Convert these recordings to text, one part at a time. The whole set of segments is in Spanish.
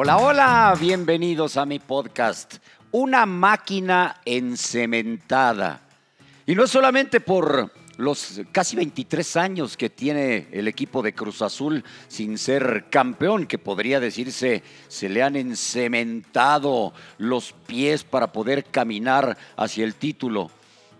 Hola, hola, bienvenidos a mi podcast. Una máquina encementada. Y no es solamente por los casi 23 años que tiene el equipo de Cruz Azul sin ser campeón, que podría decirse se le han encementado los pies para poder caminar hacia el título.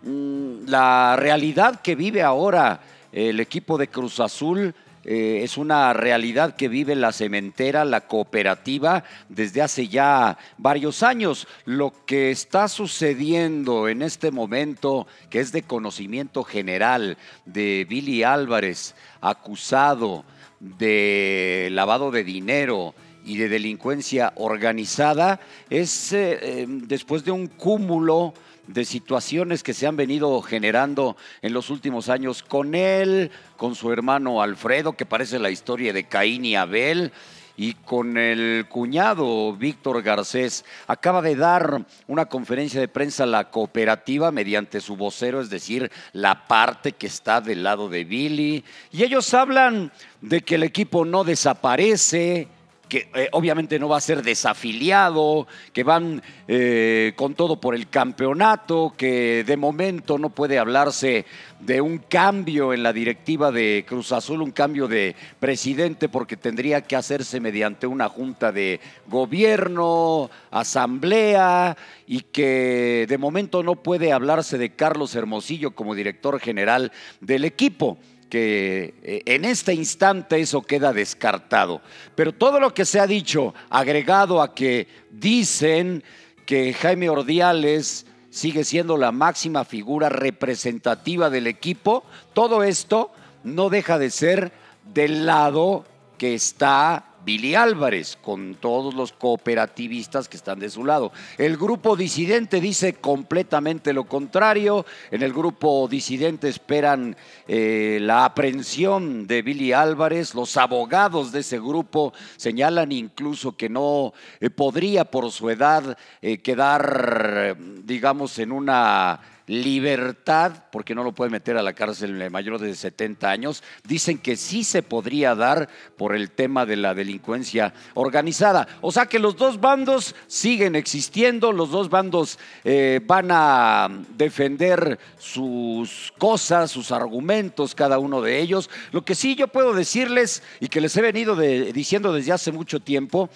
Mm, la realidad que vive ahora el equipo de Cruz Azul eh, es una realidad que vive la cementera, la cooperativa, desde hace ya varios años. Lo que está sucediendo en este momento, que es de conocimiento general de Billy Álvarez, acusado de lavado de dinero, y de delincuencia organizada es eh, eh, después de un cúmulo de situaciones que se han venido generando en los últimos años con él, con su hermano Alfredo, que parece la historia de Caín y Abel, y con el cuñado Víctor Garcés. Acaba de dar una conferencia de prensa a la cooperativa mediante su vocero, es decir, la parte que está del lado de Billy. Y ellos hablan de que el equipo no desaparece, que eh, obviamente no va a ser desafiliado, que van eh, con todo por el campeonato, que de momento no puede hablarse de un cambio en la directiva de Cruz Azul, un cambio de presidente, porque tendría que hacerse mediante una junta de gobierno, asamblea, y que de momento no puede hablarse de Carlos Hermosillo como director general del equipo que eh, en este instante eso queda descartado. Pero todo lo que se ha dicho, agregado a que dicen que Jaime Ordiales sigue siendo la máxima figura representativa del equipo, todo esto no deja de ser del lado que está Billy Álvarez, con todos los cooperativistas que están de su lado. El grupo disidente dice completamente lo contrario. En el grupo disidente esperan eh, la aprehensión de Billy Álvarez. Los abogados de ese grupo señalan incluso que no eh, podría por su edad eh, quedar, digamos, en una libertad, porque no lo puede meter a la cárcel mayor de 70 años, dicen que sí se podría dar por el tema de la delincuencia organizada. O sea que los dos bandos siguen existiendo, los dos bandos eh, van a defender sus cosas, sus argumentos, cada uno de ellos. Lo que sí yo puedo decirles y que les he venido diciendo desde hace mucho tiempo,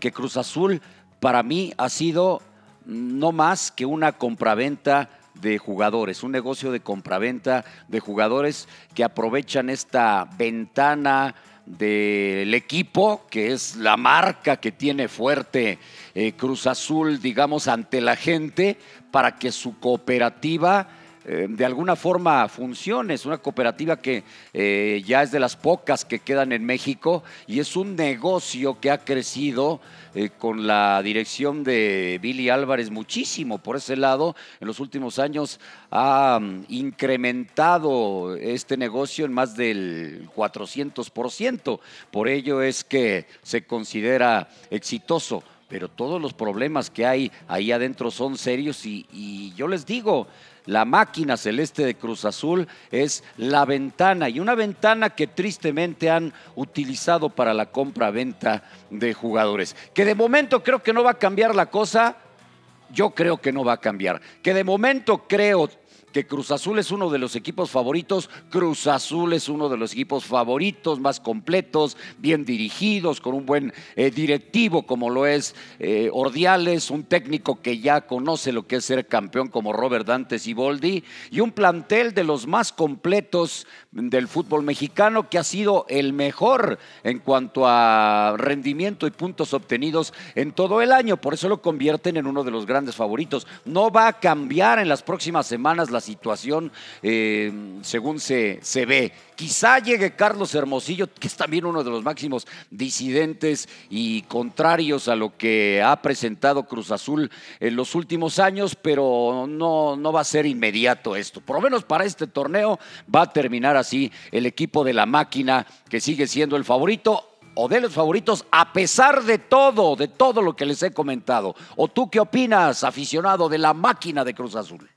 que Cruz Azul para mí ha sido no más que una compraventa de jugadores, un negocio de compraventa de jugadores que aprovechan esta ventana del equipo, que es la marca que tiene fuerte eh, Cruz Azul, digamos, ante la gente, para que su cooperativa eh, de alguna forma funcione. Es una cooperativa que eh, ya es de las pocas que quedan en México y es un negocio que ha crecido eh, con la dirección de Billy Álvarez muchísimo por ese lado. En los últimos años ha mm, incrementado este negocio en más del 400%. Por ello es que se considera exitoso pero todos los problemas que hay ahí adentro son serios y, yo les digo, la máquina celeste de Cruz Azul es la ventana y una ventana que tristemente han utilizado para la compra-venta de jugadores. Que de momento creo que no va a cambiar la cosa, yo creo que no va a cambiar. Que de momento creo que Cruz Azul es uno de los equipos favoritos, Cruz Azul es uno de los equipos favoritos, más completos, bien dirigidos, con un buen eh, directivo como lo es eh, Ordiales, un técnico que ya conoce lo que es ser campeón como Robert Dantes y Boldi, y un plantel de los más completos del fútbol mexicano que ha sido el mejor en cuanto a rendimiento y puntos obtenidos en todo el año, por eso lo convierten en uno de los grandes favoritos. No va a cambiar en las próximas semanas situación eh, según se, se ve. Quizá llegue Carlos Hermosillo, que es también uno de los máximos disidentes y contrarios a lo que ha presentado Cruz Azul en los últimos años, pero no, no va a ser inmediato esto. Por lo menos para este torneo va a terminar así el equipo de la máquina, que sigue siendo el favorito o de los favoritos a pesar de todo, de todo lo que les he comentado. ¿O tú qué opinas, aficionado de la máquina de Cruz Azul?